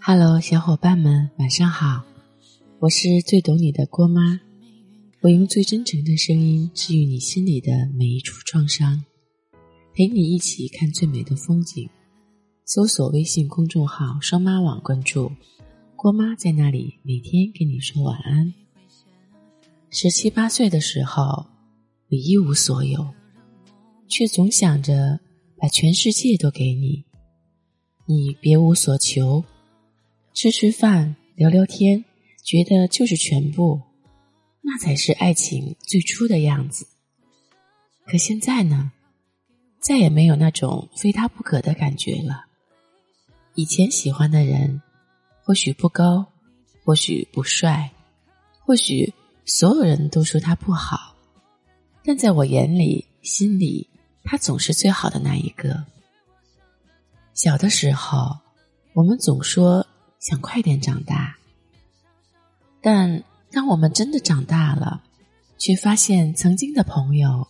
Hello，小伙伴们，晚上好！我是最懂你的郭妈，我用最真诚的声音治愈你心里的每一处创伤，陪你一起看最美的风景。搜索微信公众号“双妈网”，关注郭妈，在那里每天给你说晚安。十七八岁的时候，我一无所有，却总想着把全世界都给你，你别无所求。吃吃饭，聊聊天，觉得就是全部，那才是爱情最初的样子。可现在呢，再也没有那种非他不可的感觉了。以前喜欢的人，或许不高，或许不帅，或许所有人都说他不好，但在我眼里、心里，他总是最好的那一个。小的时候，我们总说。想快点长大，但当我们真的长大了，却发现曾经的朋友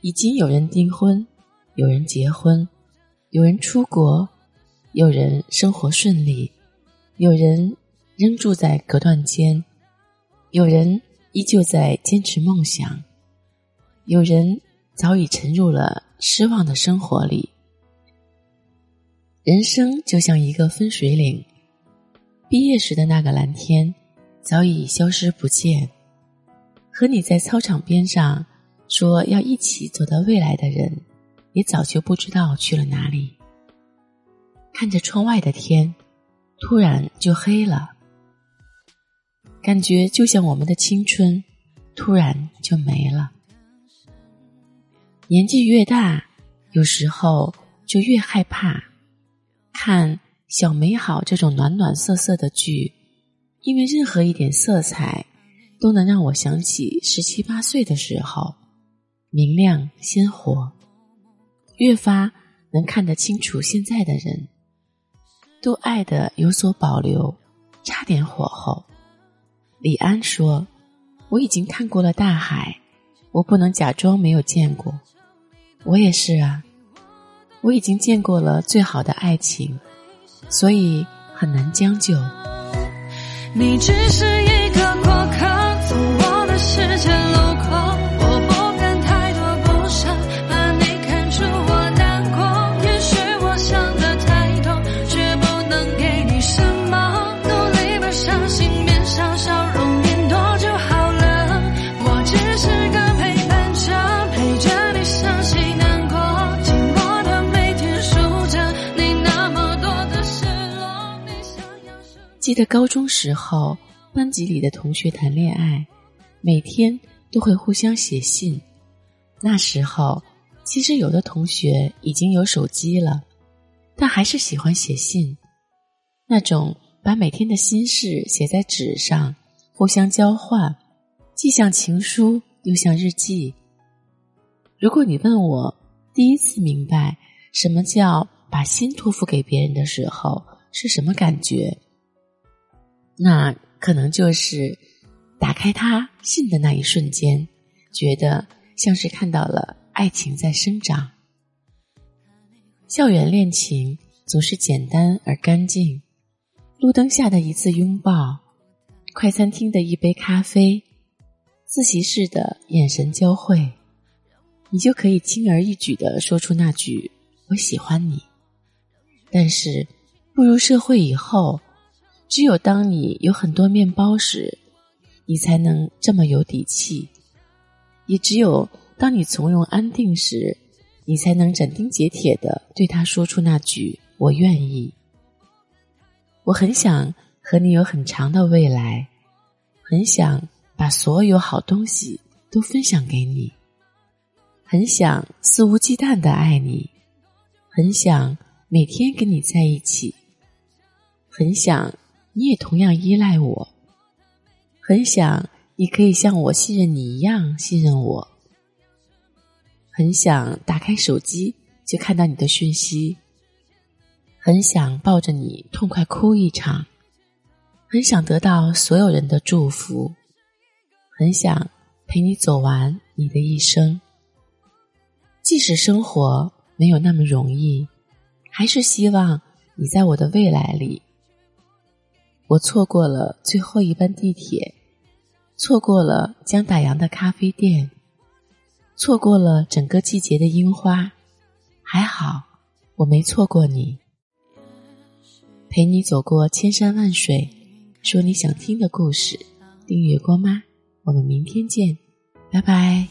已经有人订婚，有人结婚，有人出国，有人生活顺利，有人仍住在隔断间，有人依旧在坚持梦想，有人早已沉入了失望的生活里。人生就像一个分水岭。毕业时的那个蓝天，早已消失不见。和你在操场边上说要一起走到未来的人，也早就不知道去了哪里。看着窗外的天，突然就黑了，感觉就像我们的青春，突然就没了。年纪越大，有时候就越害怕看。小美好这种暖暖色色的剧，因为任何一点色彩，都能让我想起十七八岁的时候，明亮鲜活，越发能看得清楚现在的人，都爱的有所保留，差点火候。李安说：“我已经看过了大海，我不能假装没有见过。”我也是啊，我已经见过了最好的爱情。所以很难将就。你只是记得高中时候，班级里的同学谈恋爱，每天都会互相写信。那时候，其实有的同学已经有手机了，但还是喜欢写信。那种把每天的心事写在纸上，互相交换，既像情书又像日记。如果你问我第一次明白什么叫把心托付给别人的时候是什么感觉？那可能就是打开他信的那一瞬间，觉得像是看到了爱情在生长。校园恋情总是简单而干净，路灯下的一次拥抱，快餐厅的一杯咖啡，自习室的眼神交汇，你就可以轻而易举的说出那句“我喜欢你”。但是步入社会以后。只有当你有很多面包时，你才能这么有底气；也只有当你从容安定时，你才能斩钉截铁的对他说出那句“我愿意”。我很想和你有很长的未来，很想把所有好东西都分享给你，很想肆无忌惮的爱你，很想每天跟你在一起，很想。你也同样依赖我。很想你可以像我信任你一样信任我。很想打开手机就看到你的讯息。很想抱着你痛快哭一场。很想得到所有人的祝福。很想陪你走完你的一生。即使生活没有那么容易还是希望你在我的未来里我错过了最后一班地铁错过了将打烊的咖啡店错过了整个季节的樱花。还好我没错过你。陪你走过千山万水说你想听的故事。订阅光妈我们明天见拜拜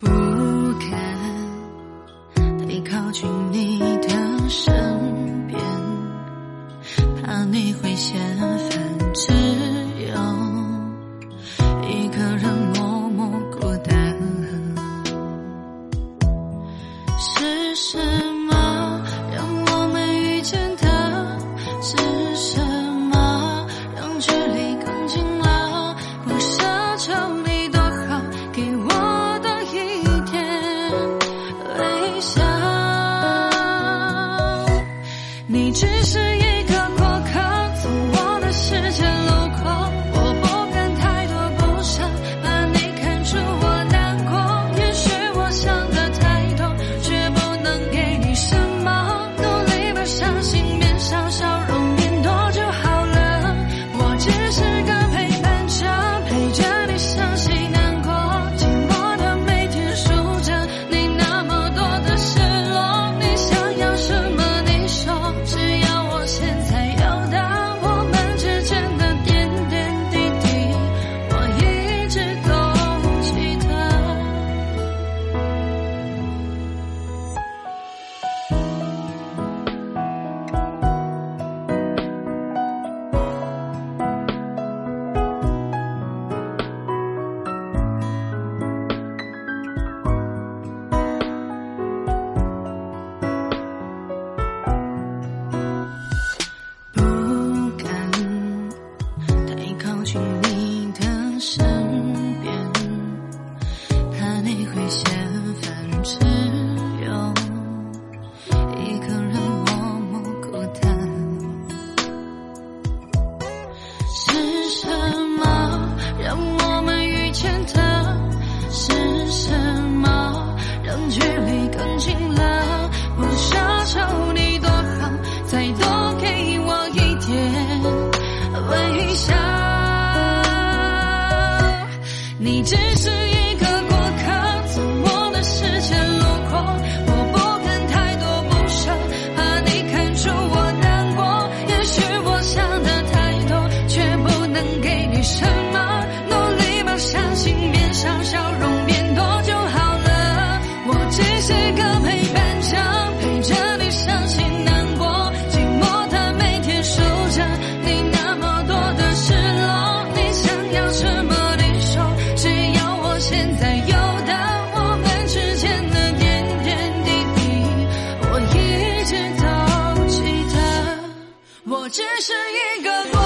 不敢太靠近你的身是什么？让我们遇见的是什么？让距离更近了不奢求你多好再多给我一点微笑你只是只是一个。